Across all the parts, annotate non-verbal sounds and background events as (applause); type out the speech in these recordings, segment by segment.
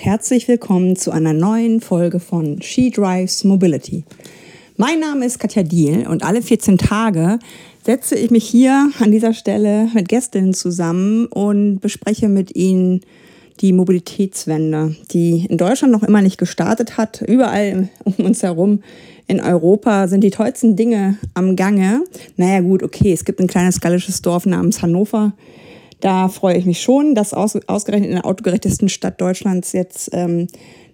herzlich willkommen zu einer neuen Folge von She Drives Mobility. Mein Name ist Katja Diel und alle 14 Tage setze ich mich hier an dieser Stelle mit Gästinnen zusammen und bespreche mit ihnen die Mobilitätswende, die in Deutschland noch immer nicht gestartet hat. Überall um uns herum in Europa sind die tollsten Dinge am Gange. Naja gut, okay, es gibt ein kleines gallisches Dorf namens Hannover. Da freue ich mich schon, dass aus, ausgerechnet in der autogerechtesten Stadt Deutschlands jetzt ähm,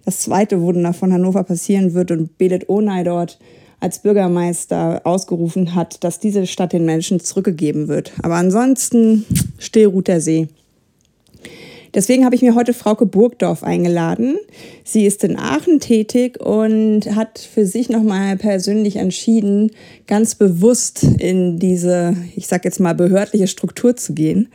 das zweite Wunder von Hannover passieren wird und Belet Onay dort als Bürgermeister ausgerufen hat, dass diese Stadt den Menschen zurückgegeben wird. Aber ansonsten still ruht der See. Deswegen habe ich mir heute Frauke Burgdorf eingeladen. Sie ist in Aachen tätig und hat für sich nochmal persönlich entschieden, ganz bewusst in diese, ich sag jetzt mal, behördliche Struktur zu gehen.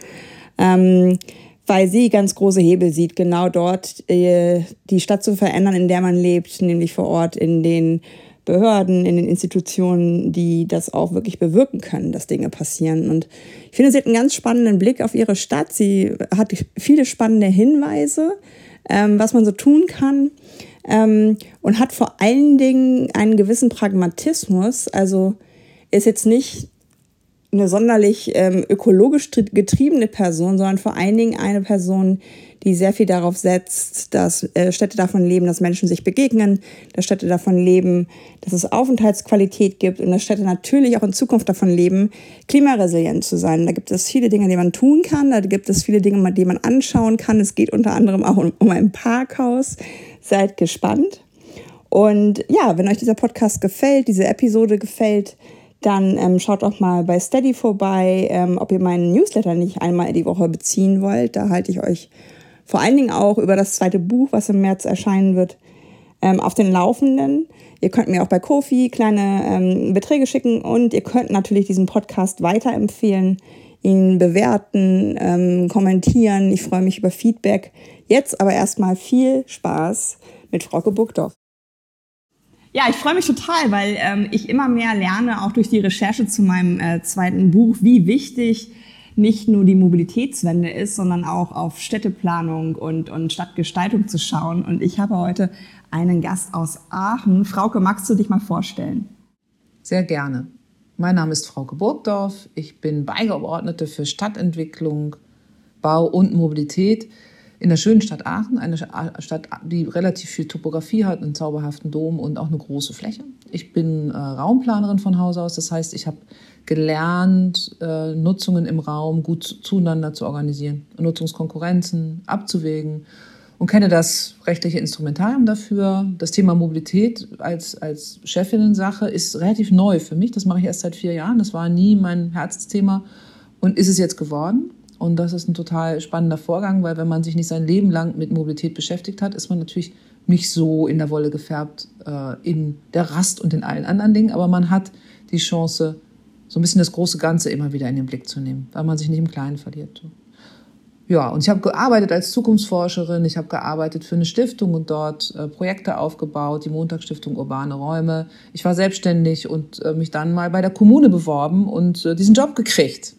Ähm, weil sie ganz große Hebel sieht, genau dort äh, die Stadt zu verändern, in der man lebt, nämlich vor Ort in den Behörden, in den Institutionen, die das auch wirklich bewirken können, dass Dinge passieren. Und ich finde, sie hat einen ganz spannenden Blick auf ihre Stadt. Sie hat viele spannende Hinweise, ähm, was man so tun kann. Ähm, und hat vor allen Dingen einen gewissen Pragmatismus. Also ist jetzt nicht eine sonderlich ähm, ökologisch getriebene Person, sondern vor allen Dingen eine Person, die sehr viel darauf setzt, dass äh, Städte davon leben, dass Menschen sich begegnen, dass Städte davon leben, dass es Aufenthaltsqualität gibt und dass Städte natürlich auch in Zukunft davon leben, klimaresilient zu sein. Da gibt es viele Dinge, die man tun kann, da gibt es viele Dinge, die man anschauen kann. Es geht unter anderem auch um, um ein Parkhaus. Seid gespannt. Und ja, wenn euch dieser Podcast gefällt, diese Episode gefällt, dann ähm, schaut auch mal bei Steady vorbei, ähm, ob ihr meinen Newsletter nicht einmal die Woche beziehen wollt. Da halte ich euch vor allen Dingen auch über das zweite Buch, was im März erscheinen wird, ähm, auf den Laufenden. Ihr könnt mir auch bei Kofi kleine ähm, Beträge schicken und ihr könnt natürlich diesen Podcast weiterempfehlen, ihn bewerten, ähm, kommentieren. Ich freue mich über Feedback. Jetzt aber erstmal viel Spaß mit Frauke Burgdorf. Ja, ich freue mich total, weil ähm, ich immer mehr lerne, auch durch die Recherche zu meinem äh, zweiten Buch, wie wichtig nicht nur die Mobilitätswende ist, sondern auch auf Städteplanung und, und Stadtgestaltung zu schauen. Und ich habe heute einen Gast aus Aachen. Frauke, magst du dich mal vorstellen? Sehr gerne. Mein Name ist Frauke Burgdorf. Ich bin Beigeordnete für Stadtentwicklung, Bau und Mobilität in der schönen Stadt Aachen, eine Stadt, die relativ viel Topografie hat, einen zauberhaften Dom und auch eine große Fläche. Ich bin äh, Raumplanerin von Haus aus, das heißt, ich habe gelernt, äh, Nutzungen im Raum gut zueinander zu organisieren, Nutzungskonkurrenzen abzuwägen und kenne das rechtliche Instrumentarium dafür. Das Thema Mobilität als, als Chefinnen-Sache ist relativ neu für mich. Das mache ich erst seit vier Jahren. Das war nie mein Herzensthema und ist es jetzt geworden. Und das ist ein total spannender Vorgang, weil wenn man sich nicht sein Leben lang mit Mobilität beschäftigt hat, ist man natürlich nicht so in der Wolle gefärbt äh, in der Rast und in allen anderen Dingen, aber man hat die Chance, so ein bisschen das große Ganze immer wieder in den Blick zu nehmen, weil man sich nicht im Kleinen verliert. Ja, und ich habe gearbeitet als Zukunftsforscherin, ich habe gearbeitet für eine Stiftung und dort äh, Projekte aufgebaut, die Montagsstiftung Urbane Räume. Ich war selbstständig und äh, mich dann mal bei der Kommune beworben und äh, diesen Job gekriegt.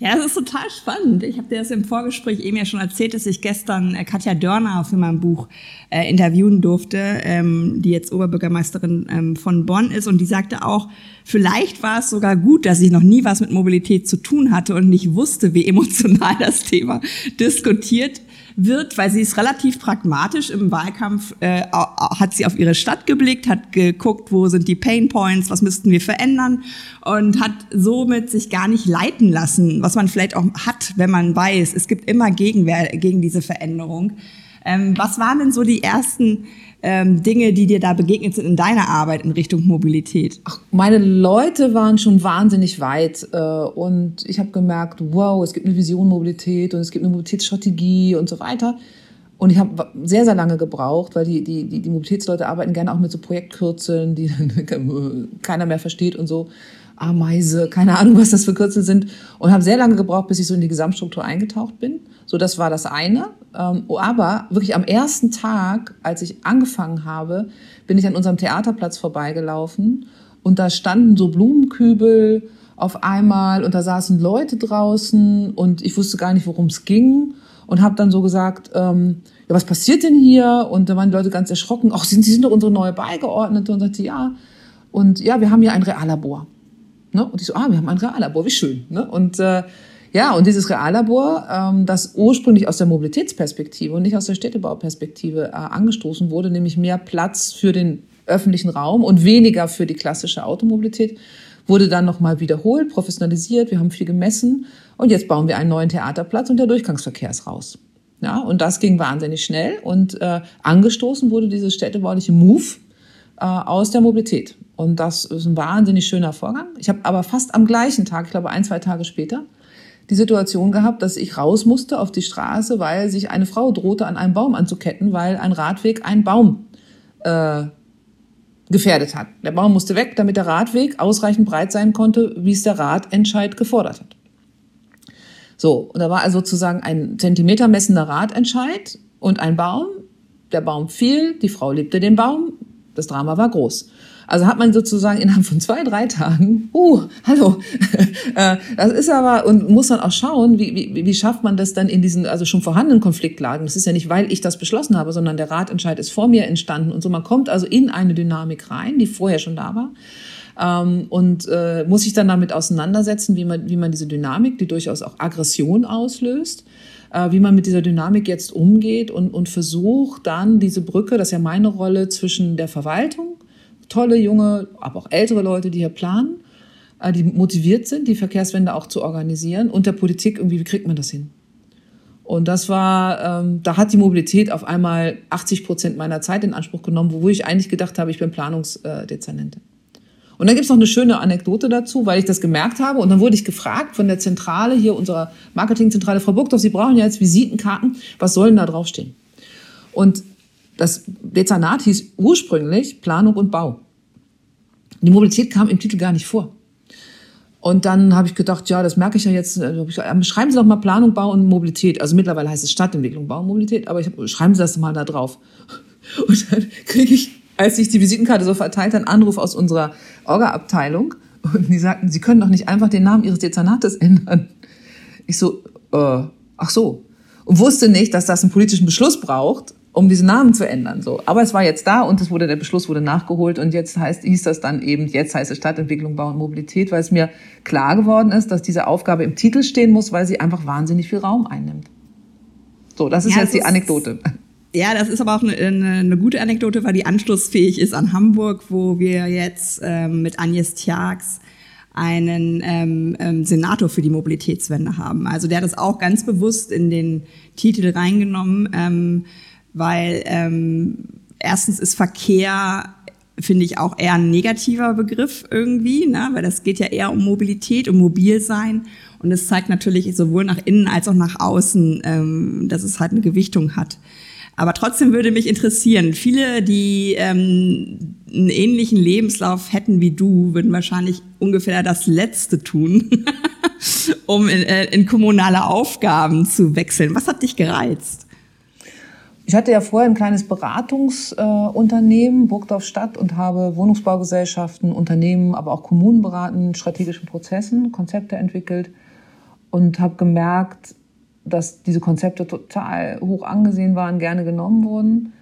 Ja, das ist total spannend. Ich habe dir das im Vorgespräch eben ja schon erzählt, dass ich gestern äh, Katja Dörner für mein Buch äh, interviewen durfte, ähm, die jetzt Oberbürgermeisterin ähm, von Bonn ist. Und die sagte auch, vielleicht war es sogar gut, dass ich noch nie was mit Mobilität zu tun hatte und nicht wusste, wie emotional (laughs) das Thema diskutiert wird, weil sie ist relativ pragmatisch im Wahlkampf, äh, hat sie auf ihre Stadt geblickt, hat geguckt, wo sind die Pain Points, was müssten wir verändern und hat somit sich gar nicht leiten lassen, was man vielleicht auch hat, wenn man weiß, es gibt immer Gegenwehr gegen diese Veränderung. Ähm, was waren denn so die ersten ähm, Dinge, die dir da begegnet sind in deiner Arbeit in Richtung Mobilität? Ach, meine Leute waren schon wahnsinnig weit äh, und ich habe gemerkt, wow, es gibt eine Vision Mobilität und es gibt eine Mobilitätsstrategie und so weiter. Und ich habe sehr, sehr lange gebraucht, weil die, die, die, die Mobilitätsleute arbeiten gerne auch mit so Projektkürzeln, die (laughs) keiner mehr versteht und so. Ameise, keine Ahnung, was das für Kürzel sind. Und habe sehr lange gebraucht, bis ich so in die Gesamtstruktur eingetaucht bin. So, das war das eine. Ähm, aber wirklich am ersten Tag, als ich angefangen habe, bin ich an unserem Theaterplatz vorbeigelaufen und da standen so Blumenkübel auf einmal und da saßen Leute draußen und ich wusste gar nicht, worum es ging. und habe dann so gesagt, ähm, ja, was passiert denn hier? Und da waren die Leute ganz erschrocken. Ach, sind, Sie sind doch unsere neue Beigeordnete. Und sagte, ja. Und ja, wir haben hier ein Reallabor. Ne? Und ich so, ah, wir haben ein Reallabor, wie schön. Ne? Und äh, ja, und dieses Reallabor, ähm, das ursprünglich aus der Mobilitätsperspektive und nicht aus der Städtebauperspektive äh, angestoßen wurde, nämlich mehr Platz für den öffentlichen Raum und weniger für die klassische Automobilität, wurde dann nochmal wiederholt, professionalisiert, wir haben viel gemessen und jetzt bauen wir einen neuen Theaterplatz und der Durchgangsverkehr ist raus. Ja, und das ging wahnsinnig schnell und äh, angestoßen wurde dieses städtebauliche Move äh, aus der Mobilität. Und das ist ein wahnsinnig schöner Vorgang. Ich habe aber fast am gleichen Tag, ich glaube ein, zwei Tage später, die Situation gehabt, dass ich raus musste auf die Straße, weil sich eine Frau drohte, an einem Baum anzuketten, weil ein Radweg einen Baum äh, gefährdet hat. Der Baum musste weg, damit der Radweg ausreichend breit sein konnte, wie es der Radentscheid gefordert hat. So, und da war also sozusagen ein Zentimeter messender Radentscheid und ein Baum. Der Baum fiel, die Frau liebte den Baum, das Drama war groß. Also hat man sozusagen innerhalb von zwei, drei Tagen, uh, hallo, (laughs) äh, das ist aber, und muss dann auch schauen, wie, wie, wie schafft man das dann in diesen, also schon vorhandenen Konfliktlagen. Das ist ja nicht, weil ich das beschlossen habe, sondern der Ratentscheid ist vor mir entstanden und so. Man kommt also in eine Dynamik rein, die vorher schon da war. Ähm, und äh, muss sich dann damit auseinandersetzen, wie man, wie man diese Dynamik, die durchaus auch Aggression auslöst, äh, wie man mit dieser Dynamik jetzt umgeht und, und versucht dann diese Brücke, das ist ja meine Rolle zwischen der Verwaltung, tolle junge, aber auch ältere Leute, die hier planen, äh, die motiviert sind, die Verkehrswende auch zu organisieren und der Politik irgendwie, wie kriegt man das hin? Und das war, ähm, da hat die Mobilität auf einmal 80 Prozent meiner Zeit in Anspruch genommen, wo ich eigentlich gedacht habe, ich bin Planungsdezernentin. Und dann gibt's noch eine schöne Anekdote dazu, weil ich das gemerkt habe. Und dann wurde ich gefragt von der Zentrale, hier unserer Marketingzentrale, Frau Burgdorf, Sie brauchen ja jetzt Visitenkarten. Was soll denn da draufstehen? Und das Dezernat hieß ursprünglich Planung und Bau. Die Mobilität kam im Titel gar nicht vor. Und dann habe ich gedacht, ja, das merke ich ja jetzt. Äh, schreiben Sie doch mal Planung, Bau und Mobilität. Also mittlerweile heißt es Stadtentwicklung, Bau und Mobilität, aber hab, schreiben Sie das mal da drauf. (laughs) Und dann kriege ich, als ich die Visitenkarte so verteilt, einen Anruf aus unserer Orga-Abteilung. Und die sagten, Sie können doch nicht einfach den Namen Ihres Dezernates (laughs) ändern. Ich so, äh, ach so. Und wusste nicht, dass das einen politischen Beschluss braucht um diesen Namen zu ändern. So, aber es war jetzt da und es wurde der Beschluss wurde nachgeholt und jetzt heißt hieß das dann eben jetzt heißt es Stadtentwicklung, Bau und Mobilität, weil es mir klar geworden ist, dass diese Aufgabe im Titel stehen muss, weil sie einfach wahnsinnig viel Raum einnimmt. So, das ist ja, jetzt die Anekdote. Ja, das ist aber auch eine, eine, eine, gute Anekdote, weil die anschlussfähig ist an Hamburg, wo wir jetzt ähm, mit Agnes Tjax einen ähm, ähm, Senator für die Mobilitätswende haben. Also der hat das auch ganz bewusst in den Titel reingenommen. Ähm, weil ähm, erstens ist Verkehr finde ich auch eher ein negativer Begriff irgendwie, ne? weil das geht ja eher um Mobilität, um Mobilsein und es zeigt natürlich sowohl nach innen als auch nach außen, ähm, dass es halt eine Gewichtung hat. Aber trotzdem würde mich interessieren, viele, die ähm, einen ähnlichen Lebenslauf hätten wie du, würden wahrscheinlich ungefähr das Letzte tun, (laughs) um in, äh, in kommunale Aufgaben zu wechseln. Was hat dich gereizt? Ich hatte ja vorher ein kleines Beratungsunternehmen, äh, Burgdorf Stadt, und habe Wohnungsbaugesellschaften, Unternehmen, aber auch Kommunen beraten, strategischen Prozessen, Konzepte entwickelt und habe gemerkt, dass diese Konzepte total hoch angesehen waren, gerne genommen wurden,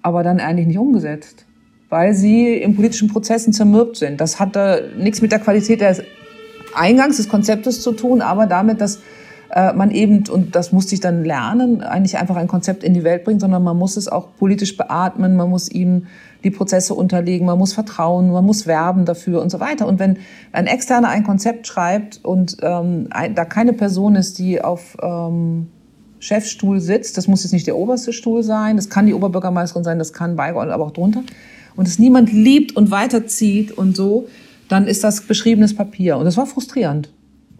aber dann eigentlich nicht umgesetzt, weil sie in politischen Prozessen zermürbt sind. Das hatte nichts mit der Qualität des Eingangs des Konzeptes zu tun, aber damit, dass äh, man eben, und das musste ich dann lernen, eigentlich einfach ein Konzept in die Welt bringt, sondern man muss es auch politisch beatmen, man muss ihm die Prozesse unterlegen, man muss vertrauen, man muss werben dafür und so weiter. Und wenn ein Externer ein Konzept schreibt und ähm, ein, da keine Person ist, die auf ähm, Chefstuhl sitzt, das muss jetzt nicht der oberste Stuhl sein, das kann die Oberbürgermeisterin sein, das kann Beigeordnet, aber auch drunter, und es niemand liebt und weiterzieht und so, dann ist das beschriebenes Papier. Und das war frustrierend.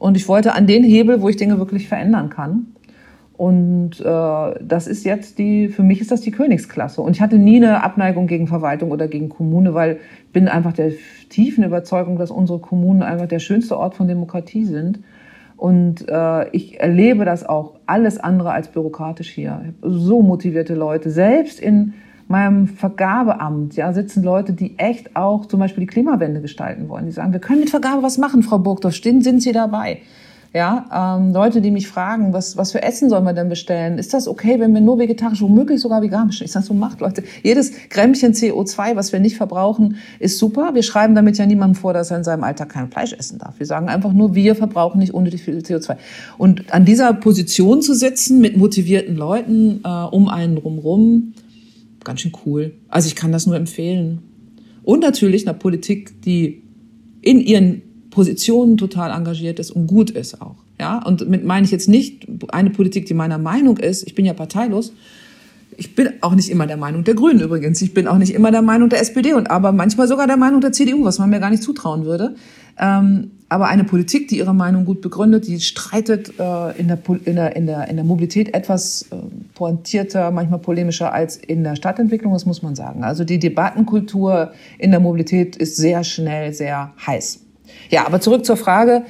Und ich wollte an den Hebel, wo ich Dinge wirklich verändern kann. Und äh, das ist jetzt die, für mich ist das die Königsklasse. Und ich hatte nie eine Abneigung gegen Verwaltung oder gegen Kommune, weil ich bin einfach der tiefen Überzeugung, dass unsere Kommunen einfach der schönste Ort von Demokratie sind. Und äh, ich erlebe das auch alles andere als bürokratisch hier. so motivierte Leute, selbst in meinem Vergabeamt ja, sitzen Leute, die echt auch zum Beispiel die Klimawende gestalten wollen. Die sagen, wir können mit Vergabe was machen, Frau Burgdorf, sind Sie dabei? Ja, ähm, Leute, die mich fragen, was, was für Essen sollen wir denn bestellen? Ist das okay, wenn wir nur vegetarisch, womöglich sogar veganisch? Ich sage so, macht Leute. Jedes Grämmchen CO2, was wir nicht verbrauchen, ist super. Wir schreiben damit ja niemandem vor, dass er in seinem Alltag kein Fleisch essen darf. Wir sagen einfach nur, wir verbrauchen nicht unnötig viel CO2. Und an dieser Position zu sitzen mit motivierten Leuten äh, um einen drumherum, ganz schön cool. Also ich kann das nur empfehlen. Und natürlich eine Politik, die in ihren Positionen total engagiert ist und gut ist auch. Ja, und mit meine ich jetzt nicht eine Politik, die meiner Meinung ist. Ich bin ja parteilos. Ich bin auch nicht immer der Meinung der Grünen übrigens. Ich bin auch nicht immer der Meinung der SPD und aber manchmal sogar der Meinung der CDU, was man mir gar nicht zutrauen würde. Ähm, aber eine Politik, die ihre Meinung gut begründet, die streitet äh, in, der, in, der, in, der, in der Mobilität etwas äh, pointierter, manchmal polemischer als in der Stadtentwicklung, das muss man sagen. Also die Debattenkultur in der Mobilität ist sehr schnell, sehr heiß. Ja, aber zurück zur Frage.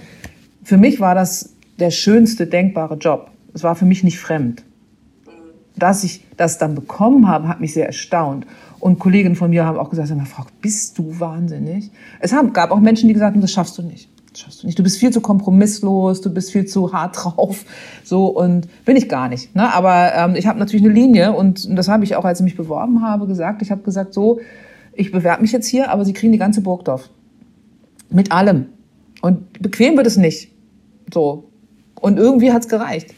Für mich war das der schönste denkbare Job. Es war für mich nicht fremd. Dass ich das dann bekommen habe, hat mich sehr erstaunt. Und Kolleginnen von mir haben auch gesagt, Frau, bist du wahnsinnig? Es gab auch Menschen, die gesagt haben, das schaffst du nicht. Das schaffst du nicht. Du bist viel zu kompromisslos, du bist viel zu hart drauf. So und bin ich gar nicht. Ne? Aber ähm, ich habe natürlich eine Linie und, und das habe ich auch, als ich mich beworben habe, gesagt. Ich habe gesagt, so, ich bewerbe mich jetzt hier, aber Sie kriegen die ganze Burgdorf. Mit allem. Und bequem wird es nicht. So. Und irgendwie hat's gereicht.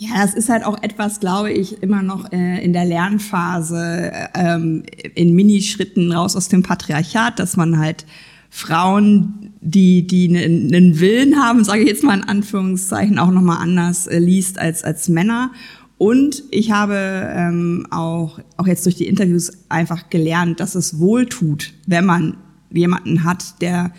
Ja, das ist halt auch etwas, glaube ich, immer noch äh, in der Lernphase, ähm, in Minischritten raus aus dem Patriarchat, dass man halt Frauen, die die einen Willen haben, sage ich jetzt mal in Anführungszeichen, auch nochmal anders äh, liest als als Männer. Und ich habe ähm, auch auch jetzt durch die Interviews einfach gelernt, dass es wohl tut, wenn man jemanden hat, der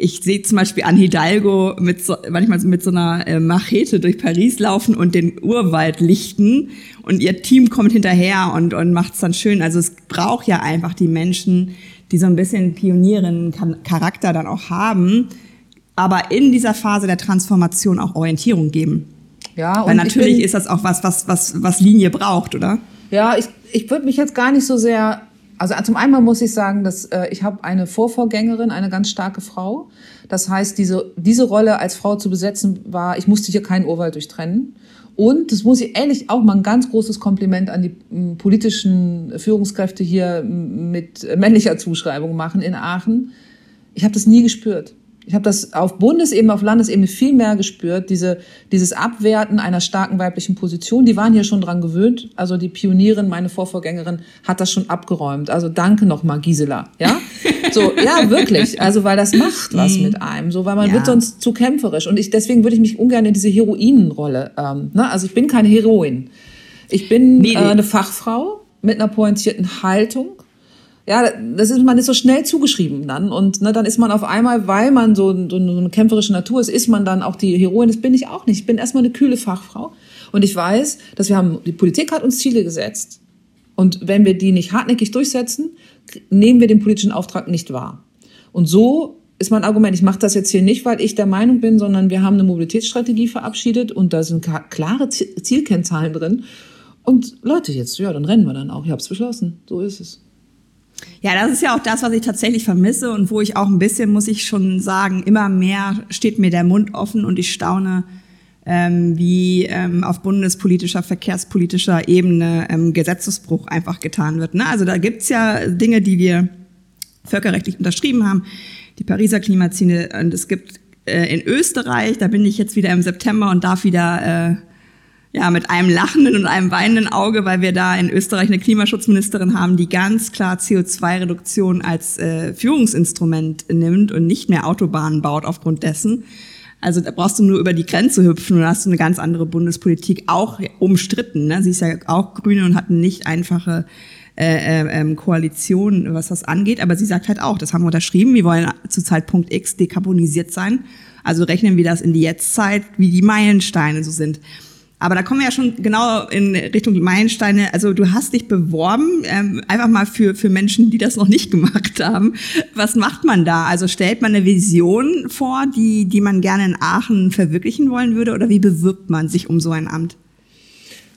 ich sehe zum Beispiel an Hidalgo mit so, manchmal mit so einer äh, Machete durch Paris laufen und den Urwald lichten und ihr Team kommt hinterher und, und macht es dann schön. Also es braucht ja einfach die Menschen, die so ein bisschen Pionierinnen-Charakter dann auch haben, aber in dieser Phase der Transformation auch Orientierung geben. Ja, und Weil natürlich bin, ist das auch was, was, was, was Linie braucht, oder? Ja, ich, ich würde mich jetzt gar nicht so sehr also zum einen muss ich sagen, dass äh, ich habe eine Vorvorgängerin, eine ganz starke Frau. Das heißt, diese, diese Rolle als Frau zu besetzen war, ich musste hier keinen Urwald durchtrennen. Und das muss ich ehrlich auch mal ein ganz großes Kompliment an die m, politischen Führungskräfte hier mit männlicher Zuschreibung machen in Aachen. Ich habe das nie gespürt. Ich habe das auf Bundesebene, auf Landesebene viel mehr gespürt, diese, dieses Abwerten einer starken weiblichen Position. Die waren hier schon dran gewöhnt. Also die Pionierin, meine Vorvorgängerin, hat das schon abgeräumt. Also danke nochmal, Gisela. Ja, (laughs) so ja wirklich. Also weil das macht was mhm. mit einem, so weil man ja. wird sonst zu kämpferisch. Und ich deswegen würde ich mich ungern in diese Heroinenrolle. Ähm, ne? Also ich bin keine Heroin. Ich bin nee, nee. Äh, eine Fachfrau mit einer pointierten Haltung ja, das ist man ist so schnell zugeschrieben dann und ne, dann ist man auf einmal, weil man so, so eine kämpferische Natur ist, ist man dann auch die Heroin. Das bin ich auch nicht. Ich bin erstmal eine kühle Fachfrau und ich weiß, dass wir haben die Politik hat uns Ziele gesetzt und wenn wir die nicht hartnäckig durchsetzen, nehmen wir den politischen Auftrag nicht wahr. Und so ist mein Argument. Ich mache das jetzt hier nicht, weil ich der Meinung bin, sondern wir haben eine Mobilitätsstrategie verabschiedet und da sind klare Zielkennzahlen drin. Und Leute, jetzt, ja, dann rennen wir dann auch. Ich habe es beschlossen. So ist es. Ja, das ist ja auch das, was ich tatsächlich vermisse und wo ich auch ein bisschen, muss ich schon sagen, immer mehr steht mir der Mund offen und ich staune, ähm, wie ähm, auf bundespolitischer, verkehrspolitischer Ebene ähm, Gesetzesbruch einfach getan wird. Ne? Also da gibt's ja Dinge, die wir völkerrechtlich unterschrieben haben, die Pariser Klimaziele und es gibt äh, in Österreich, da bin ich jetzt wieder im September und darf wieder äh, ja, mit einem lachenden und einem weinenden Auge, weil wir da in Österreich eine Klimaschutzministerin haben, die ganz klar CO2-Reduktion als äh, Führungsinstrument nimmt und nicht mehr Autobahnen baut aufgrund dessen. Also da brauchst du nur über die Grenze hüpfen und hast du eine ganz andere Bundespolitik, auch umstritten. Ne? Sie ist ja auch Grüne und hat eine nicht einfache äh, äh, ähm, Koalition, was das angeht. Aber sie sagt halt auch, das haben wir unterschrieben, wir wollen zu Zeitpunkt X dekarbonisiert sein. Also rechnen wir das in die Jetztzeit, wie die Meilensteine so sind. Aber da kommen wir ja schon genau in Richtung Meilensteine. Also du hast dich beworben, ähm, einfach mal für, für Menschen, die das noch nicht (laughs) gemacht haben. Was macht man da? Also stellt man eine Vision vor, die, die man gerne in Aachen verwirklichen wollen würde? Oder wie bewirbt man sich um so ein Amt?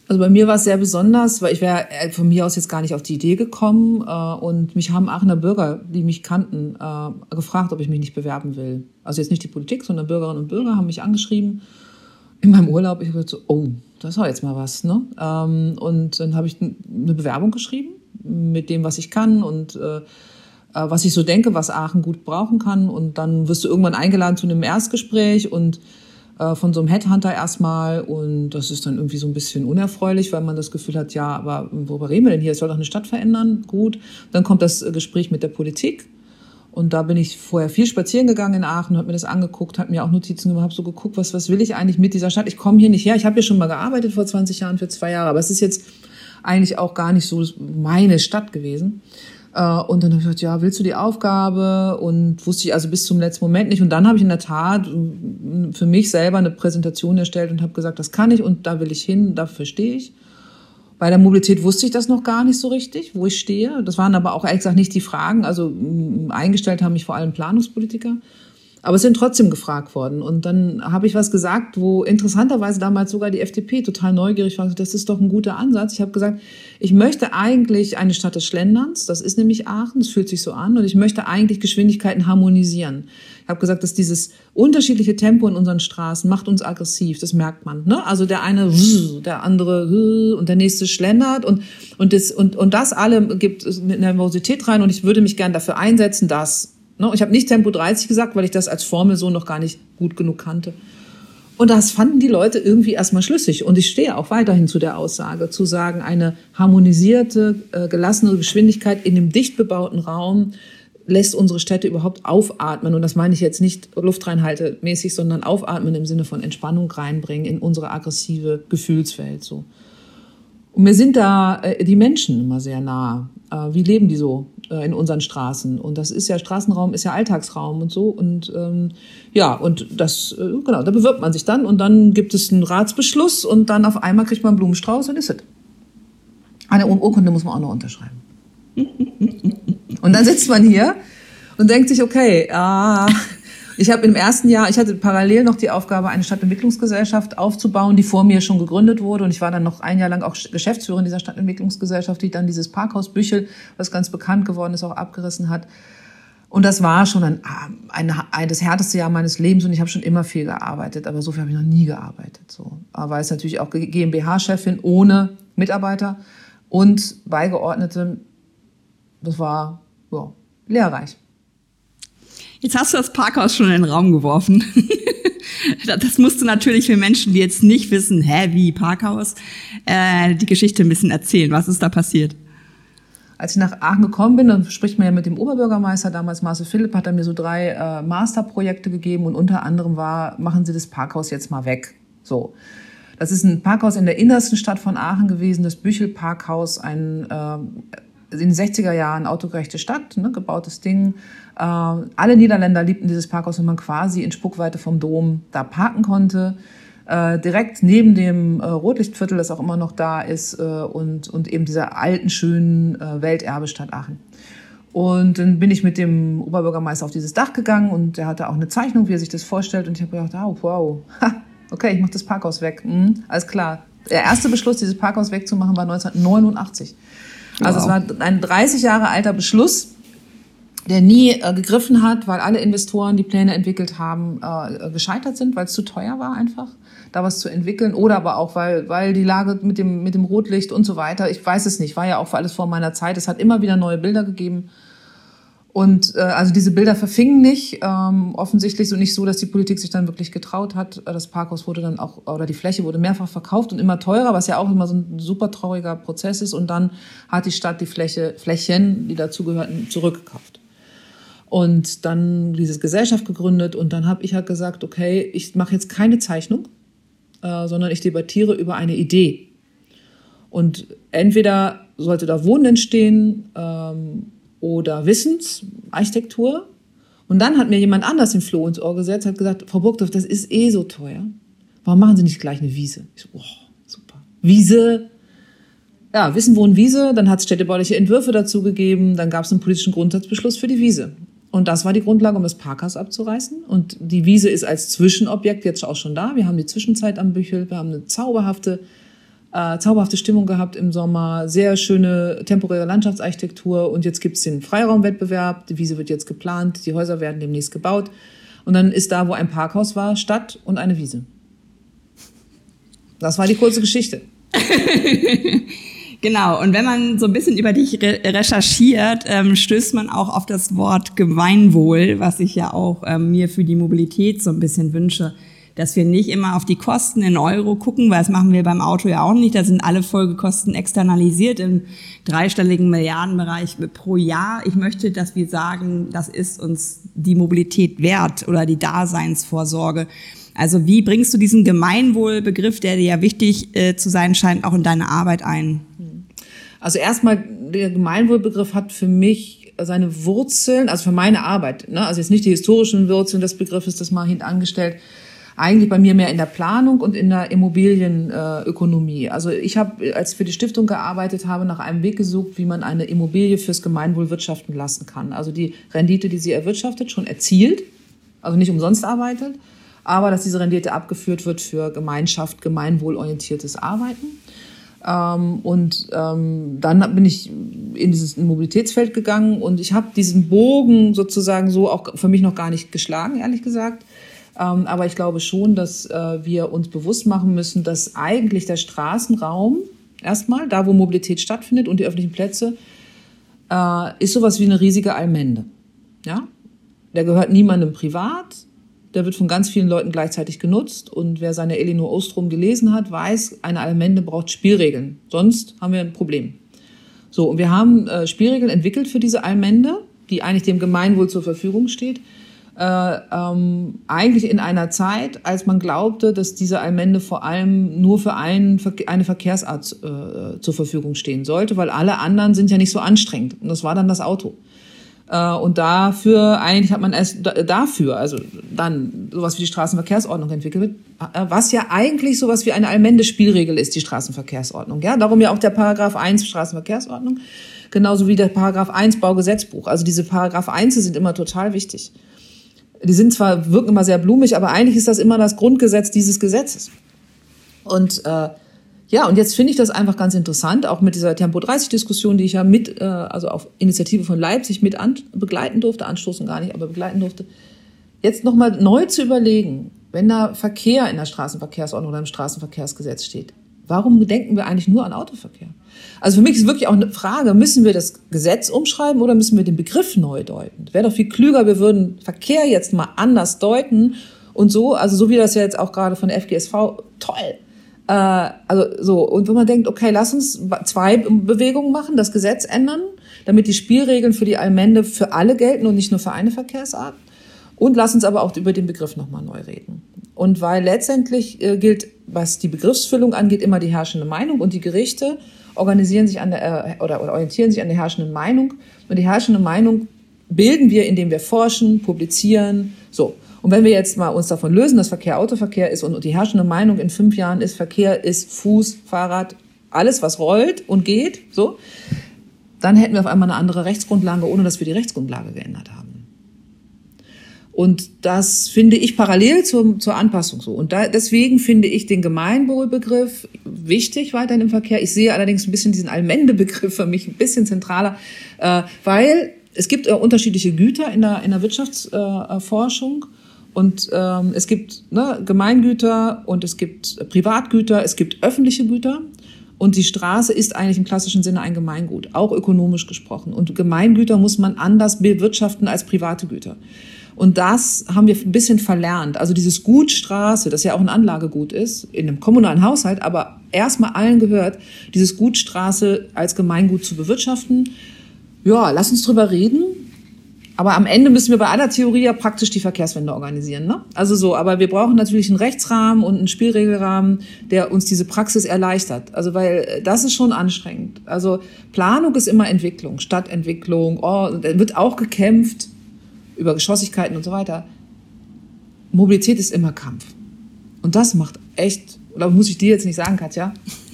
Also bei mir war es sehr besonders, weil ich wäre äh, von mir aus jetzt gar nicht auf die Idee gekommen äh, und mich haben Aachener Bürger, die mich kannten, äh, gefragt, ob ich mich nicht bewerben will. Also jetzt nicht die Politik, sondern Bürgerinnen und Bürger haben mich angeschrieben in meinem Urlaub. Ich habe so, oh, das war jetzt mal was, ne? Ähm, und dann habe ich eine Bewerbung geschrieben mit dem, was ich kann und äh, äh, was ich so denke, was Aachen gut brauchen kann. Und dann wirst du irgendwann eingeladen zu einem Erstgespräch und äh, von so einem Headhunter erstmal und das ist dann irgendwie so ein bisschen unerfreulich, weil man das Gefühl hat, ja, aber worüber reden wir denn hier? Es soll doch eine Stadt verändern. Gut. Dann kommt das äh, Gespräch mit der Politik. Und da bin ich vorher viel spazieren gegangen in Aachen, habe mir das angeguckt, habe mir auch Notizen gemacht, habe so geguckt, was, was will ich eigentlich mit dieser Stadt? Ich komme hier nicht her. Ich habe hier schon mal gearbeitet vor 20 Jahren für zwei Jahre, aber es ist jetzt eigentlich auch gar nicht so meine Stadt gewesen. Äh, und dann habe ich gesagt, ja, willst du die Aufgabe? Und wusste ich also bis zum letzten Moment nicht. Und dann habe ich in der Tat für mich selber eine Präsentation erstellt und habe gesagt, das kann ich und da will ich hin, dafür stehe ich. Bei der Mobilität wusste ich das noch gar nicht so richtig, wo ich stehe. Das waren aber auch ehrlich gesagt nicht die Fragen. Also eingestellt haben mich vor allem Planungspolitiker. Aber es sind trotzdem gefragt worden. Und dann habe ich was gesagt, wo interessanterweise damals sogar die FDP total neugierig war. Das ist doch ein guter Ansatz. Ich habe gesagt, ich möchte eigentlich eine Stadt des Schlenderns. Das ist nämlich Aachen. Das fühlt sich so an. Und ich möchte eigentlich Geschwindigkeiten harmonisieren. Ich habe gesagt, dass dieses unterschiedliche Tempo in unseren Straßen macht uns aggressiv. Das merkt man. Ne? Also der eine, der andere und der nächste schlendert. Und, und, das, und, und das alle gibt eine Nervosität rein. Und ich würde mich gern dafür einsetzen, dass Ne? Ich habe nicht Tempo 30 gesagt, weil ich das als Formel so noch gar nicht gut genug kannte. Und das fanden die Leute irgendwie erstmal schlüssig. Und ich stehe auch weiterhin zu der Aussage, zu sagen, eine harmonisierte, äh, gelassene Geschwindigkeit in dem dicht bebauten Raum lässt unsere Städte überhaupt aufatmen. Und das meine ich jetzt nicht luftreinhaltemäßig, sondern aufatmen im Sinne von Entspannung reinbringen in unsere aggressive Gefühlswelt. So. Und mir sind da äh, die Menschen immer sehr nah. Äh, wie leben die so äh, in unseren Straßen? Und das ist ja, Straßenraum ist ja Alltagsraum und so. Und ähm, ja, und das, äh, genau, da bewirbt man sich dann und dann gibt es einen Ratsbeschluss und dann auf einmal kriegt man einen Blumenstrauß und ist es. Eine Urkunde muss man auch noch unterschreiben. und dann sitzt man hier und denkt sich, okay, ah, ich habe im ersten Jahr, ich hatte parallel noch die Aufgabe, eine Stadtentwicklungsgesellschaft aufzubauen, die vor mir schon gegründet wurde. Und ich war dann noch ein Jahr lang auch Geschäftsführerin dieser Stadtentwicklungsgesellschaft, die dann dieses Parkhaus Büchel, was ganz bekannt geworden ist, auch abgerissen hat. Und das war schon ein, ein, ein, das härteste Jahr meines Lebens und ich habe schon immer viel gearbeitet, aber so viel habe ich noch nie gearbeitet. So. Aber es natürlich auch GmbH-Chefin ohne Mitarbeiter und Beigeordnete. Das war ja, lehrreich. Jetzt hast du das Parkhaus schon in den Raum geworfen. (laughs) das musst du natürlich für Menschen, die jetzt nicht wissen, hä, wie Parkhaus, äh, die Geschichte ein bisschen erzählen. Was ist da passiert? Als ich nach Aachen gekommen bin, dann spricht man ja mit dem Oberbürgermeister, damals Marcel Philipp, hat er mir so drei äh, Masterprojekte gegeben und unter anderem war, machen Sie das Parkhaus jetzt mal weg. So. Das ist ein Parkhaus in der innersten Stadt von Aachen gewesen, das Büchel Parkhaus, ein äh, in den 60er Jahren autogerechte Stadt, ne, gebautes Ding. Äh, alle Niederländer liebten dieses Parkhaus, wenn man quasi in Spuckweite vom Dom da parken konnte. Äh, direkt neben dem äh, Rotlichtviertel, das auch immer noch da ist, äh, und, und eben dieser alten, schönen äh, Welterbestadt Aachen. Und dann bin ich mit dem Oberbürgermeister auf dieses Dach gegangen und der hatte auch eine Zeichnung, wie er sich das vorstellt. Und ich habe gedacht, oh, wow, ha, okay, ich mache das Parkhaus weg. Hm, alles klar. Der erste Beschluss, dieses Parkhaus wegzumachen, war 1989. Also wow. es war ein 30 Jahre alter Beschluss, der nie äh, gegriffen hat, weil alle Investoren, die Pläne entwickelt haben, äh, gescheitert sind, weil es zu teuer war einfach, da was zu entwickeln. Oder aber auch, weil, weil die Lage mit dem, mit dem Rotlicht und so weiter, ich weiß es nicht, war ja auch alles vor meiner Zeit. Es hat immer wieder neue Bilder gegeben. Und äh, also diese Bilder verfingen nicht, ähm, offensichtlich so nicht so, dass die Politik sich dann wirklich getraut hat. Das Parkhaus wurde dann auch, oder die Fläche wurde mehrfach verkauft und immer teurer, was ja auch immer so ein super trauriger Prozess ist. Und dann hat die Stadt die Fläche, Flächen, die dazugehörten, zurückgekauft. Und dann diese Gesellschaft gegründet und dann habe ich halt gesagt, okay, ich mache jetzt keine Zeichnung, äh, sondern ich debattiere über eine Idee. Und entweder sollte da Wohnen entstehen, ähm, oder Wissensarchitektur. Und dann hat mir jemand anders den Floh ins Ohr gesetzt, hat gesagt, Frau Burgdorf, das ist eh so teuer. Warum machen Sie nicht gleich eine Wiese? Ich so, oh, super. Wiese, ja, Wissen, Wohnen, Wiese. Dann hat es städtebauliche Entwürfe dazu gegeben. Dann gab es einen politischen Grundsatzbeschluss für die Wiese. Und das war die Grundlage, um das Parkhaus abzureißen. Und die Wiese ist als Zwischenobjekt jetzt auch schon da. Wir haben die Zwischenzeit am Büchel. Wir haben eine zauberhafte Äh, zauberhafte Stimmung gehabt im Sommer, sehr schöne temporäre Landschaftsarchitektur und jetzt gibt's den Freiraumwettbewerb, die Wiese wird jetzt geplant, die Häuser werden demnächst gebaut und dann ist da, wo ein Parkhaus war, Stadt und eine Wiese. Das war die kurze Geschichte. (laughs) Genau, und wenn man so ein bisschen über dich re recherchiert, ähm, stößt man auch auf das Wort Gemeinwohl, was ich ja auch ähm, mir für die Mobilität so ein bisschen wünsche. Dass wir nicht immer auf die Kosten in Euro gucken, weil das machen wir beim Auto ja auch nicht. Da sind alle Folgekosten externalisiert im dreistelligen Milliardenbereich pro Jahr. Ich möchte, dass wir sagen, das ist uns die Mobilität wert oder die Daseinsvorsorge. Also wie bringst du diesen Gemeinwohlbegriff, der dir ja wichtig äh, zu sein scheint, auch in deine Arbeit ein? Also erstmal, der Gemeinwohlbegriff hat für mich seine Wurzeln, also für meine Arbeit, ne? also jetzt nicht die historischen Wurzeln des Begriffes, das mal hintangestellt, eigentlich bei mir mehr in der Planung und in der Immobilienökonomie. Also ich habe, als ich für die Stiftung gearbeitet habe, nach einem Weg gesucht, wie man eine Immobilie fürs Gemeinwohl wirtschaften lassen kann. Also die Rendite, die sie erwirtschaftet, schon erzielt, also nicht umsonst arbeitet, aber dass diese Rendite abgeführt wird für Gemeinschaft, gemeinwohlorientiertes Arbeiten. Ähm, und ähm, dann bin ich in dieses Mobilitätsfeld gegangen und ich habe diesen Bogen sozusagen so auch für mich noch gar nicht geschlagen, ehrlich gesagt. Ähm, aber ich glaube schon, dass äh, wir uns bewusst machen müssen, dass eigentlich der Straßenraum erstmal, da wo Mobilität stattfindet und die öffentlichen Plätze, äh, ist sowas wie eine riesige Allmende. Ja? Der gehört niemandem privat, der wird von ganz vielen Leuten gleichzeitig genutzt. Und wer seine Elinor Ostrom gelesen hat, weiß, eine Allmende braucht Spielregeln. Sonst haben wir ein Problem. So, und wir haben äh, Spielregeln entwickelt für diese Allmende, die eigentlich dem Gemeinwohl zur Verfügung steht. Äh, ähm, eigentlich in einer Zeit, als man glaubte, dass diese Allmende vor allem nur für einen, eine Verkehrsart äh, zur Verfügung stehen sollte, weil alle anderen sind ja nicht so anstrengend. Und das war dann das Auto. Äh, und dafür, eigentlich hat man erst dafür, also dann sowas wie die Straßenverkehrsordnung entwickelt, äh, was ja eigentlich sowas wie eine allmende Spielregel ist, die Straßenverkehrsordnung. Ja, darum ja auch der Paragraph 1 Straßenverkehrsordnung, genauso wie der Paragraph 1 Baugesetzbuch. Also diese Paragraph 1 sind immer total wichtig. Die sind zwar, wirken immer sehr blumig, aber eigentlich ist das immer das Grundgesetz dieses Gesetzes. Und äh, ja, und jetzt finde ich das einfach ganz interessant, auch mit dieser Tempo 30 Diskussion, die ich ja mit, äh, also auf Initiative von Leipzig mit an, begleiten durfte, anstoßen gar nicht, aber begleiten durfte, jetzt nochmal neu zu überlegen, wenn da Verkehr in der Straßenverkehrsordnung oder im Straßenverkehrsgesetz steht, warum denken wir eigentlich nur an Autoverkehr? Also für mich ist wirklich auch eine Frage, müssen wir das Gesetz umschreiben oder müssen wir den Begriff neu deuten? Wäre doch viel klüger, wir würden Verkehr jetzt mal anders deuten und so, also so wie das ja jetzt auch gerade von der FGSV, toll, äh, also so, und wenn man denkt, okay, lass uns zwei Bewegungen machen, das Gesetz ändern, damit die Spielregeln für die Allmende für alle gelten und nicht nur für eine Verkehrsart. Und lass uns aber auch über den Begriff nochmal neu reden. Und weil letztendlich äh, gilt, was die Begriffsfüllung angeht, immer die herrschende Meinung und die Gerichte organisieren sich an der, äh, oder, oder orientieren sich an der herrschenden Meinung. Und die herrschende Meinung bilden wir, indem wir forschen, publizieren. So. Und wenn wir jetzt mal uns davon lösen, dass Verkehr Autoverkehr ist und die herrschende Meinung in fünf Jahren ist, Verkehr ist Fuß, Fahrrad, alles, was rollt und geht, so, dann hätten wir auf einmal eine andere Rechtsgrundlage, ohne dass wir die Rechtsgrundlage geändert haben. Und das finde ich parallel zur, zur Anpassung so. Und da, deswegen finde ich den Gemeinwohlbegriff wichtig weiterhin im Verkehr. Ich sehe allerdings ein bisschen diesen Allmende-Begriff für mich ein bisschen zentraler, äh, weil es gibt äh, unterschiedliche Güter in der, in der Wirtschaftsforschung. Äh, und ähm, es gibt ne, Gemeingüter und es gibt Privatgüter, es gibt öffentliche Güter. Und die Straße ist eigentlich im klassischen Sinne ein Gemeingut, auch ökonomisch gesprochen. Und Gemeingüter muss man anders bewirtschaften als private Güter. Und das haben wir ein bisschen verlernt. Also dieses Gut Straße, das ja auch ein Anlagegut ist, in einem kommunalen Haushalt, aber erstmal allen gehört, dieses Gut Straße als Gemeingut zu bewirtschaften. Ja, lass uns drüber reden. Aber am Ende müssen wir bei aller Theorie ja praktisch die Verkehrswende organisieren. Ne? Also so, aber wir brauchen natürlich einen Rechtsrahmen und einen Spielregelrahmen, der uns diese Praxis erleichtert. Also weil äh, das ist schon anstrengend. Also Planung ist immer Entwicklung, Stadtentwicklung, oh, da wird auch gekämpft über Geschossigkeiten und so weiter. Mobilität ist immer Kampf. Und das macht echt, oder muss ich dir jetzt nicht sagen, Katja? (laughs)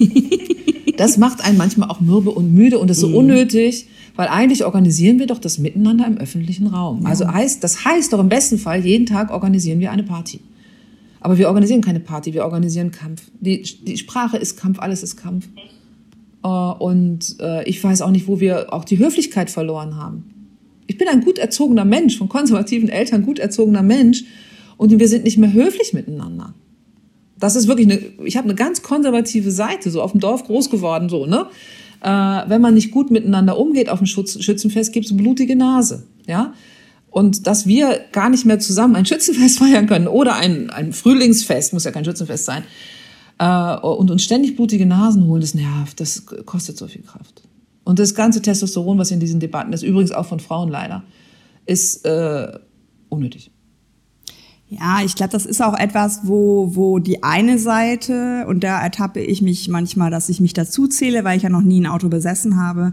das macht einen manchmal auch mürbe und müde und ist so mhm. unnötig weil eigentlich organisieren wir doch das Miteinander im öffentlichen Raum. Ja. Also heißt, das heißt doch im besten Fall, jeden Tag organisieren wir eine Party. Aber wir organisieren keine Party, wir organisieren Kampf. Die, die Sprache ist Kampf, alles ist Kampf. Äh, und äh, ich weiß auch nicht, wo wir auch die Höflichkeit verloren haben. Ich bin ein gut erzogener Mensch, von konservativen Eltern gut erzogener Mensch. Und wir sind nicht mehr höflich miteinander. Das ist wirklich eine, ich habe eine ganz konservative Seite, so auf dem Dorf groß geworden, so, ne? Äh, wenn man nicht gut miteinander umgeht auf dem Schutz, Schützenfest, gibt's blutige Nase, ja? Und dass wir gar nicht mehr zusammen ein Schützenfest (laughs) feiern können oder ein, ein Frühlingsfest, muss ja kein Schützenfest sein, äh, und uns ständig blutige Nasen holen, das nervt, das kostet so viel Kraft. Und das ganze Testosteron, was in diesen Debatten ist, übrigens auch von Frauen leider, ist äh, unnötig. Ja, ich glaube, das ist auch etwas, wo, wo die eine Seite, und da ertappe ich mich manchmal, dass ich mich dazu zähle, weil ich ja noch nie ein Auto besessen habe,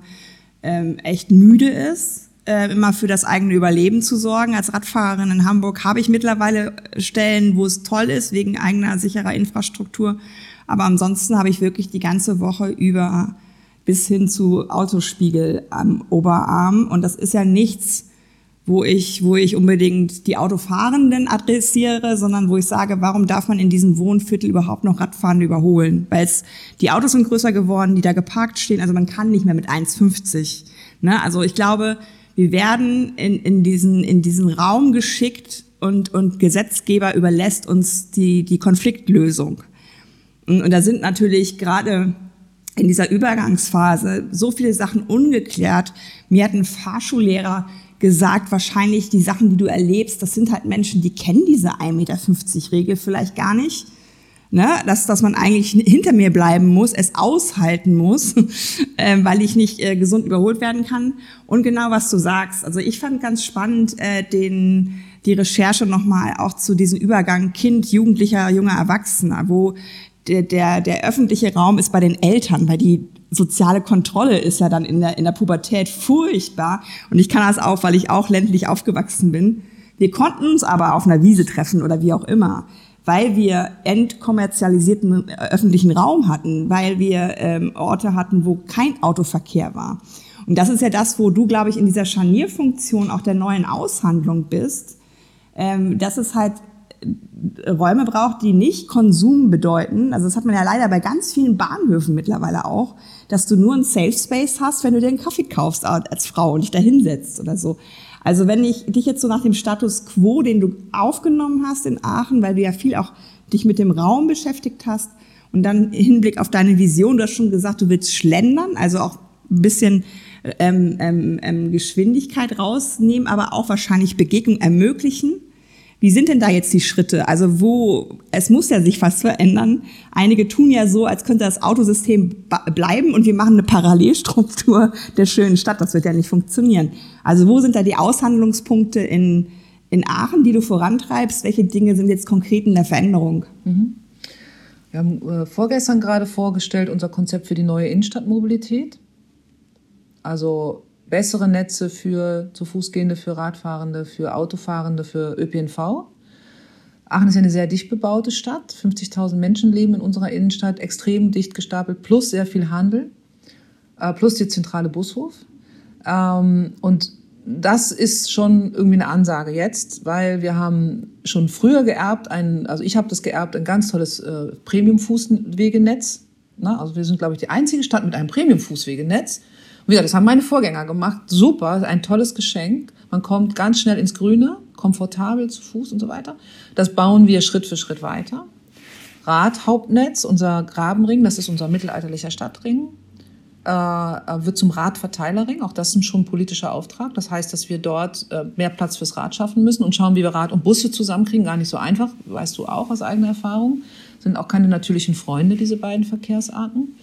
ähm, echt müde ist, äh, immer für das eigene Überleben zu sorgen. Als Radfahrerin in Hamburg habe ich mittlerweile Stellen, wo es toll ist, wegen eigener sicherer Infrastruktur. Aber ansonsten habe ich wirklich die ganze Woche über bis hin zu Autospiegel am Oberarm. Und das ist ja nichts, wo ich, wo ich unbedingt die Autofahrenden adressiere, sondern wo ich sage, warum darf man in diesem Wohnviertel überhaupt noch Radfahrende überholen? Weil es, die Autos sind größer geworden, die da geparkt stehen, also man kann nicht mehr mit 1,50. Ne? Also ich glaube, wir werden in, in, diesen, in diesen Raum geschickt und, und Gesetzgeber überlässt uns die, die Konfliktlösung. Und, und da sind natürlich gerade in dieser Übergangsphase so viele Sachen ungeklärt. Mir hat ein Fahrschullehrer gesagt, wahrscheinlich die Sachen, die du erlebst, das sind halt Menschen, die kennen diese 1,50 Meter Regel vielleicht gar nicht. Ne? Dass, dass man eigentlich hinter mir bleiben muss, es aushalten muss, (laughs) äh, weil ich nicht äh, gesund überholt werden kann. Und genau was du sagst. Also ich fand ganz spannend äh, den, die Recherche nochmal auch zu diesem Übergang Kind, Jugendlicher, junger Erwachsener, wo der, der, der öffentliche Raum ist bei den Eltern, weil die soziale Kontrolle ist ja dann in der, in der Pubertät furchtbar. Und ich kann das auch, weil ich auch ländlich aufgewachsen bin. Wir konnten uns aber auf einer Wiese treffen oder wie auch immer, weil wir entkommerzialisierten äh, öffentlichen Raum hatten, weil wir ähm, Orte hatten, wo kein Autoverkehr war. Und das ist ja das, wo du, glaube ich, in dieser Scharnierfunktion auch der neuen Aushandlung bist. Ähm, das ist halt Räume braucht, die nicht Konsum bedeuten. Also das hat man ja leider bei ganz vielen Bahnhöfen mittlerweile auch, dass du nur einen Safe Space hast, wenn du dir einen Kaffee kaufst als Frau und dich da hinsetzt oder so. Also wenn ich dich jetzt so nach dem Status quo, den du aufgenommen hast in Aachen, weil du ja viel auch dich mit dem Raum beschäftigt hast und dann Hinblick auf deine Vision, du hast schon gesagt, du willst schlendern, also auch ein bisschen ähm, ähm, ähm Geschwindigkeit rausnehmen, aber auch wahrscheinlich Begegnung ermöglichen. Wie sind denn da jetzt die Schritte? Also wo, es muss ja sich was verändern. Einige tun ja so, als könnte das Autosystem bleiben und wir machen eine Parallelstruktur (laughs) der schönen Stadt. Das wird ja nicht funktionieren. Also wo sind da die Aushandlungspunkte in, in Aachen, die du vorantreibst? Welche Dinge sind jetzt konkret in der Veränderung? Mhm. Wir haben äh, vorgestern gerade vorgestellt unser Konzept für die neue Innenstadtmobilität. Also bessere Netze für zu Fußgehende, für Radfahrende, für Autofahrende, für ÖPNV. Aachen ist ja eine sehr dicht bebaute Stadt. 50.000 Menschen leben in unserer Innenstadt, extrem dicht gestapelt, plus sehr viel Handel, äh, plus die zentrale Bushof. Ähm, und das ist schon irgendwie eine Ansage jetzt, weil wir haben schon früher geerbt, ein, also ich habe das geerbt, ein ganz tolles äh, Premium-Fußwegenetz. Also wir sind, glaube ich, die einzige Stadt mit einem Premium-Fußwegenetz. Gesagt, das haben meine Vorgänger gemacht. Super, ein tolles Geschenk. Man kommt ganz schnell ins Grüne, komfortabel zu Fuß und so weiter. Das bauen wir Schritt für Schritt weiter. Radhauptnetz, unser Grabenring, das ist unser mittelalterlicher Stadtring, äh, wird zum Radverteilerring. Auch das ist schon ein politischer Auftrag. Das heißt, dass wir dort äh, mehr Platz fürs Rad schaffen müssen und schauen, wie wir Rad und Busse zusammenkriegen. Gar nicht so einfach, weißt du auch aus eigener Erfahrung. Sind auch keine natürlichen Freunde, diese beiden Verkehrsarten.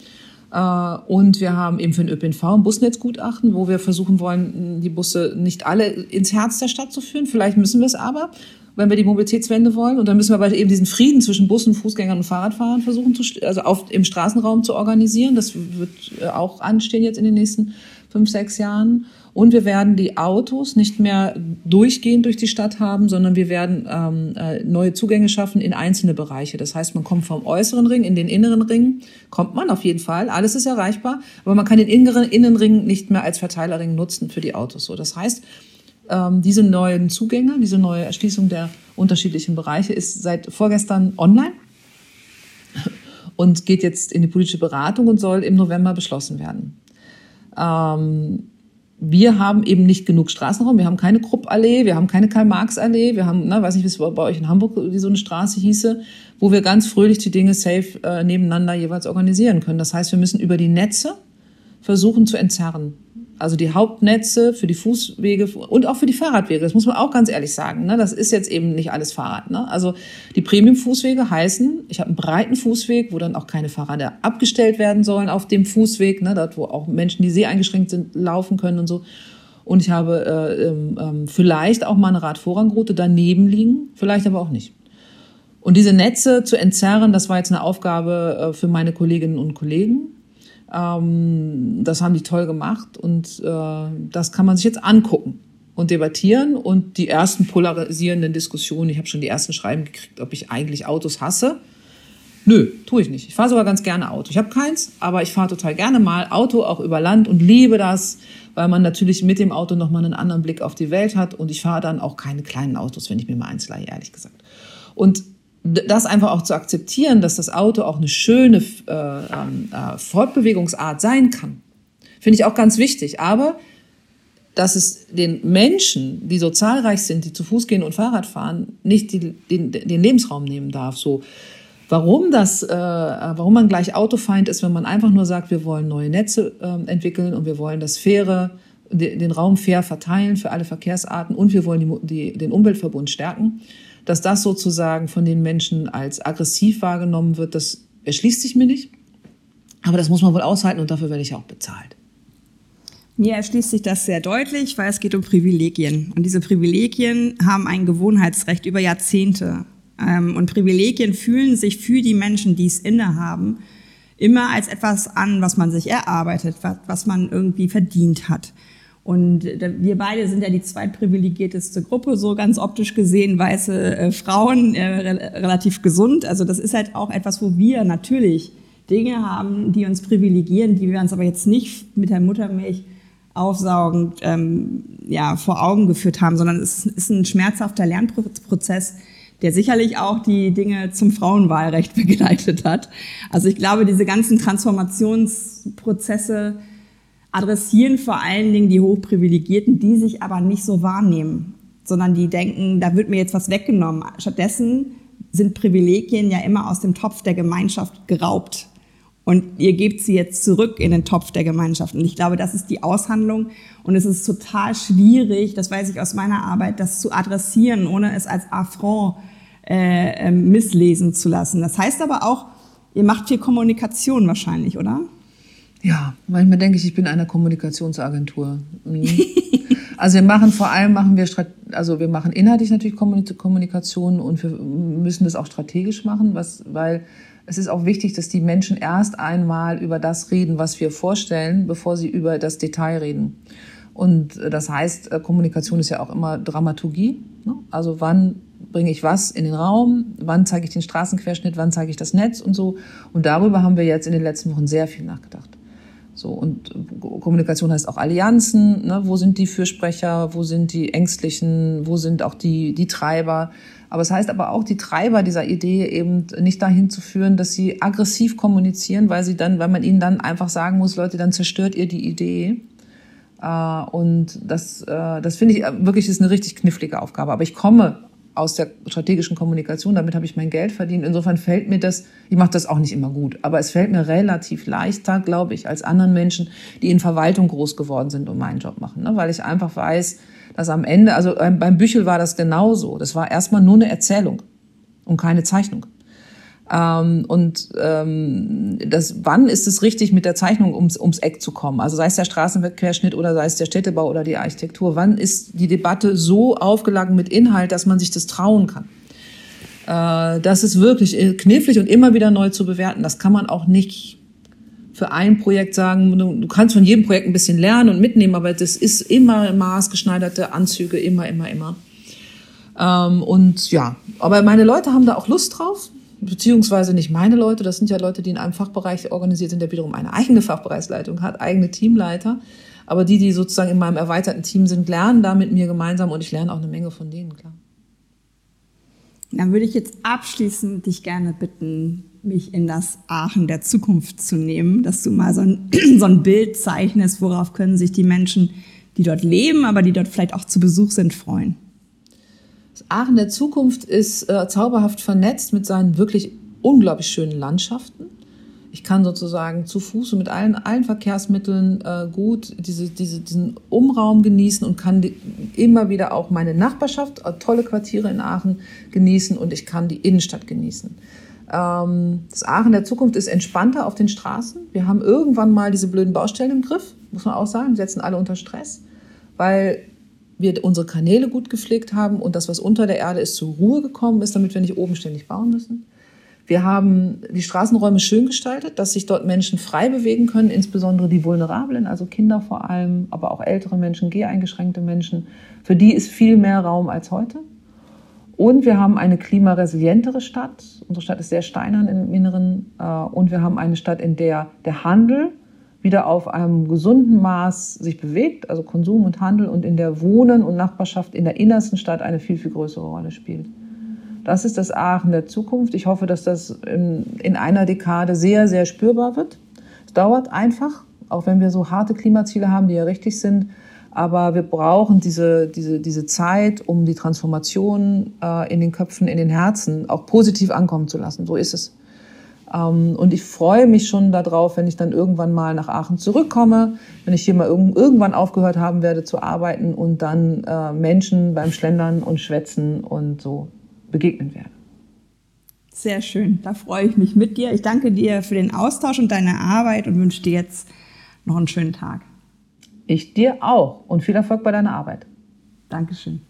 Äh, und wir haben eben für den ÖPNV ein Busnetzgutachten, wo wir versuchen wollen, die Busse nicht alle ins Herz der Stadt zu führen. Vielleicht müssen wir es aber, wenn wir die Mobilitätswende wollen. Und dann müssen wir aber eben diesen Frieden zwischen Bussen, Fußgängern und Fahrradfahrern versuchen, zu, also auf, im Straßenraum zu organisieren. Das wird äh, auch anstehen jetzt in den nächsten fünf, sechs Jahren. Und wir werden die Autos nicht mehr durchgehend durch die Stadt haben, sondern wir werden ähm, äh, neue Zugänge schaffen in einzelne Bereiche. Das heißt, man kommt vom äußeren Ring in den inneren Ring, kommt man auf jeden Fall, alles ist erreichbar, aber man kann den inneren Innenring nicht mehr als Verteilerring nutzen für die Autos. So, das heißt, ähm, diese neuen Zugänge, diese neue Erschließung der unterschiedlichen Bereiche, ist seit vorgestern online und geht jetzt in die politische Beratung und soll im November beschlossen werden. Ähm, wir haben eben nicht genug Straßenraum, wir haben keine Kruppallee, wir haben keine Karl-Marx-Allee, wir haben, na, weiß nicht, wie es bei euch in Hamburg wie so eine Straße hieße, wo wir ganz fröhlich die Dinge safe äh, nebeneinander jeweils organisieren können. Das heißt, wir müssen über die Netze versuchen zu entzerren also die Hauptnetze für die Fußwege und auch für die Fahrradwege. Das muss man auch ganz ehrlich sagen. Ne? Das ist jetzt eben nicht alles Fahrrad. Ne? Also die Premium-Fußwege heißen, ich habe einen breiten Fußweg, wo dann auch keine Fahrräder abgestellt werden sollen auf dem Fußweg, ne? dort wo auch Menschen, die sehr eingeschränkt sind, laufen können und so. Und ich habe äh, ähm, ähm vielleicht auch mal eine Radvorrangroute daneben liegen, vielleicht aber auch nicht. Und diese Netze zu entzerren, das war jetzt eine Aufgabe äh, für meine Kolleginnen und Kollegen. Ähm, das haben die toll gemacht und äh, das kann man sich jetzt angucken und debattieren und die ersten polarisierenden Diskussionen. Ich habe schon die ersten Schreiben gekriegt, ob ich eigentlich Autos hasse. Nö, tue ich nicht. Ich fahre sogar ganz gerne Auto. Ich habe keins, aber ich fahre total gerne mal Auto, auch über Land und liebe das, weil man natürlich mit dem Auto nochmal einen anderen Blick auf die Welt hat und ich fahre dann auch keine kleinen Autos, wenn ich mir mal eins leihe, ehrlich gesagt. Und das einfach auch zu akzeptieren, dass das Auto auch eine schöne äh, ähm, äh, Fortbewegungsart sein kann, finde ich auch ganz wichtig. Aber dass es den Menschen, die so zahlreich sind, die zu Fuß gehen und Fahrrad fahren, nicht die, den, den Lebensraum nehmen darf. So, warum das, äh, warum man gleich Autofeind ist, wenn man einfach nur sagt, wir wollen neue Netze äh, entwickeln und wir wollen das faire, den Raum fair verteilen für alle Verkehrsarten und wir wollen die, die, den Umweltverbund stärken dass das sozusagen von den Menschen als aggressiv wahrgenommen wird, das erschließt sich mir nicht. Aber das muss man wohl aushalten und dafür werde ich auch bezahlt. Mir erschließt sich das sehr deutlich, weil es geht um Privilegien. Und diese Privilegien haben ein Gewohnheitsrecht über Jahrzehnte. Ähm, und Privilegien fühlen sich für die Menschen, die es innehaben, immer als etwas an, was man sich erarbeitet, was man irgendwie verdient hat. Und wir beide sind ja die zweitprivilegierteste Gruppe, so ganz optisch gesehen, weiße äh, Frauen, äh, relativ gesund. Also das ist halt auch etwas, wo wir natürlich Dinge haben, die uns privilegieren, die wir uns aber jetzt nicht mit der Muttermilch aufsaugend ähm, ja, vor Augen geführt haben, sondern es ist ein schmerzhafter Lernprozess, der sicherlich auch die Dinge zum Frauenwahlrecht (laughs) begleitet hat. Also ich glaube, diese ganzen Transformationsprozesse, adressieren vor allen Dingen die Hochprivilegierten, die sich aber nicht so wahrnehmen, sondern die denken, da wird mir jetzt was weggenommen. Stattdessen sind Privilegien ja immer aus dem Topf der Gemeinschaft geraubt. Und ihr gebt sie jetzt zurück in den Topf der Gemeinschaft. Und ich glaube, das ist die Aushandlung. Und es ist total schwierig, das weiß ich aus meiner Arbeit, das zu adressieren, ohne es als Affront äh, äh, misslesen zu lassen. Das heißt aber auch, ihr macht viel Kommunikation wahrscheinlich, oder? Ja, manchmal denke ich, ich bin eine Kommunikationsagentur. Mhm. (laughs) also wir machen vor allem machen wir also wir machen inhaltlich natürlich Kommunikation und wir müssen das auch strategisch machen, was weil es ist auch wichtig, dass die Menschen erst einmal über das reden, was wir vorstellen, bevor sie über das Detail reden. Und das heißt, äh, Kommunikation ist ja auch immer Dramaturgie. Ne? Also wann bringe ich was in den Raum, wann zeige ich den Straßenquerschnitt, wann zeige ich das Netz und so. Und darüber haben wir jetzt in den letzten Wochen sehr viel nachgedacht. So, und Kommunikation heißt auch Allianzen. Ne? Wo sind die Fürsprecher? Wo sind die Ängstlichen? Wo sind auch die, die Treiber? Aber es heißt aber auch, die Treiber dieser Idee eben nicht dahin zu führen, dass sie aggressiv kommunizieren, weil sie dann, weil man ihnen dann einfach sagen muss, Leute, dann zerstört ihr die Idee. Äh, und das, äh, das finde ich wirklich ist eine richtig knifflige Aufgabe. Aber ich komme aus der strategischen Kommunikation. Damit habe ich mein Geld verdient. Insofern fällt mir das, ich mache das auch nicht immer gut, aber es fällt mir relativ leichter, glaube ich, als anderen Menschen, die in Verwaltung groß geworden sind und meinen Job machen. Ne? Weil ich einfach weiß, dass am Ende, also beim Büchel war das genauso. Das war erstmal nur eine Erzählung und keine Zeichnung. Ähm, und ähm, das, wann ist es richtig, mit der Zeichnung ums, ums Eck zu kommen? Also sei es der Straßenquerschnitt oder sei es der Städtebau oder die Architektur. Wann ist die Debatte so aufgeladen mit Inhalt, dass man sich das trauen kann? Äh, das ist wirklich knifflig und immer wieder neu zu bewerten. Das kann man auch nicht für ein Projekt sagen, du kannst von jedem Projekt ein bisschen lernen und mitnehmen, aber das ist immer maßgeschneiderte Anzüge, immer, immer, immer. Ähm, und ja, aber meine Leute haben da auch Lust drauf beziehungsweise nicht meine Leute, das sind ja Leute, die in einem Fachbereich organisiert sind, der wiederum eine eigene Fachbereichsleitung hat, eigene Teamleiter. Aber die, die sozusagen in meinem erweiterten Team sind, lernen da mit mir gemeinsam und ich lerne auch eine Menge von denen, klar. Dann würde ich jetzt abschließend dich gerne bitten, mich in das Aachen der Zukunft zu nehmen, dass du mal so ein, (clears throat) so ein Bild zeichnest, worauf können sich die Menschen, die dort leben, aber die dort vielleicht auch zu Besuch sind, freuen. Aachen der Zukunft ist äh, zauberhaft vernetzt mit seinen wirklich unglaublich schönen Landschaften. Ich kann sozusagen zu Fuß und mit allen, allen Verkehrsmitteln äh, gut diese, diese, diesen Umraum genießen und kann die, immer wieder auch meine Nachbarschaft, äh, tolle Quartiere in Aachen genießen und ich kann die Innenstadt genießen. Ähm, das Aachen der Zukunft ist entspannter auf den Straßen. Wir haben irgendwann mal diese blöden Baustellen im Griff, muss man auch sagen. Setzen alle unter Stress, weil wir unsere Kanäle gut gepflegt haben und das, was unter der Erde ist, zur Ruhe gekommen ist, damit wir nicht oben ständig bauen müssen. Wir haben die Straßenräume schön gestaltet, dass sich dort Menschen frei bewegen können, insbesondere die Vulnerablen, also Kinder vor allem, aber auch ältere Menschen, geheingeschränkte Menschen. Für die ist viel mehr Raum als heute. Und wir haben eine klimaresilientere Stadt. Unsere Stadt ist sehr steinern im Inneren. Äh, und wir haben eine Stadt, in der der Handel wieder auf einem gesunden Maß sich bewegt, also Konsum und Handel, und in der Wohnen und Nachbarschaft in der innersten Stadt eine viel, viel größere Rolle spielt. Das ist das Aachen der Zukunft. Ich hoffe, dass das in, in einer Dekade sehr, sehr spürbar wird. Es dauert einfach, auch wenn wir so harte Klimaziele haben, die ja richtig sind. Aber wir brauchen diese, diese, diese Zeit, um die Transformation äh, in den Köpfen, in den Herzen auch positiv ankommen zu lassen. So ist es. Ähm, und ich freue mich schon darauf, wenn ich dann irgendwann mal nach Aachen zurückkomme, wenn ich hier mal irg irgendwann aufgehört haben werde zu arbeiten und dann äh, Menschen beim Schlendern und Schwätzen und so begegnen werde. Sehr schön, da freue ich mich mit dir. Ich danke dir für den Austausch und deine Arbeit und wünsche dir jetzt noch einen schönen Tag. Ich dir auch und viel Erfolg bei deiner Arbeit. Dankeschön.